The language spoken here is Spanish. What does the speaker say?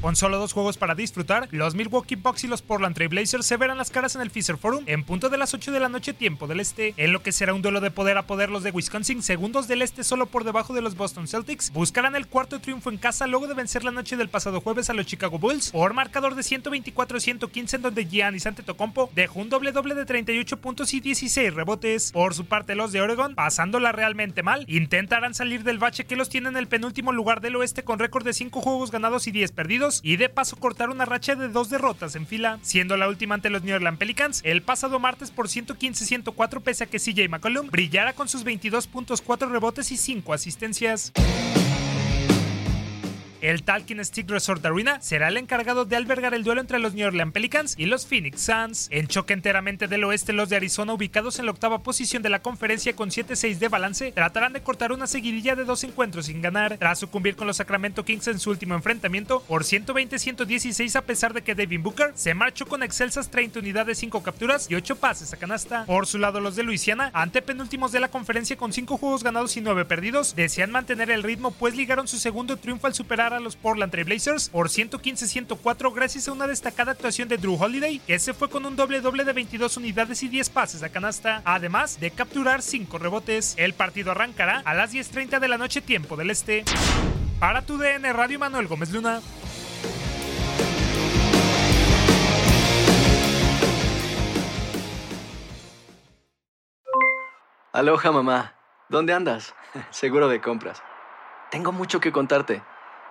Con solo dos juegos para disfrutar, los Milwaukee Bucks y los Portland Trail Blazers se verán las caras en el Fisher Forum en punto de las 8 de la noche tiempo del este, en lo que será un duelo de poder a poder los de Wisconsin, segundos del este solo por debajo de los Boston Celtics, buscarán el cuarto triunfo en casa luego de vencer la noche del pasado jueves a los Chicago Bulls por marcador de 124-115 en donde Giannis Antetokounmpo dejó un doble doble de 38 puntos y 16 rebotes. Por su parte los de Oregon, pasándola realmente mal, intentarán salir del bache que los tiene en el penúltimo lugar del oeste con récord de 5 juegos ganados y 10 perdidos y de paso cortar una racha de dos derrotas en fila, siendo la última ante los New Orleans Pelicans. El pasado martes por 115-104 pese a que CJ McCollum brillara con sus 22 puntos, 4 rebotes y 5 asistencias. El Talking Stick Resort Arena será el encargado de albergar el duelo entre los New Orleans Pelicans y los Phoenix Suns. En choque enteramente del oeste, los de Arizona, ubicados en la octava posición de la conferencia con 7-6 de balance, tratarán de cortar una seguidilla de dos encuentros sin ganar, tras sucumbir con los Sacramento Kings en su último enfrentamiento por 120-116 a pesar de que Devin Booker se marchó con excelsas 30 unidades, 5 capturas y 8 pases a canasta. Por su lado, los de Luisiana, ante penúltimos de la conferencia con 5 juegos ganados y 9 perdidos, desean mantener el ritmo pues ligaron su segundo triunfo al superar a los Portland Trail Blazers por 115-104 gracias a una destacada actuación de Drew Holiday, que se fue con un doble doble de 22 unidades y 10 pases a canasta, además de capturar 5 rebotes. El partido arrancará a las 10.30 de la noche tiempo del este. Para tu DN Radio Manuel Gómez Luna. Aloha mamá, ¿dónde andas? Seguro de compras. Tengo mucho que contarte.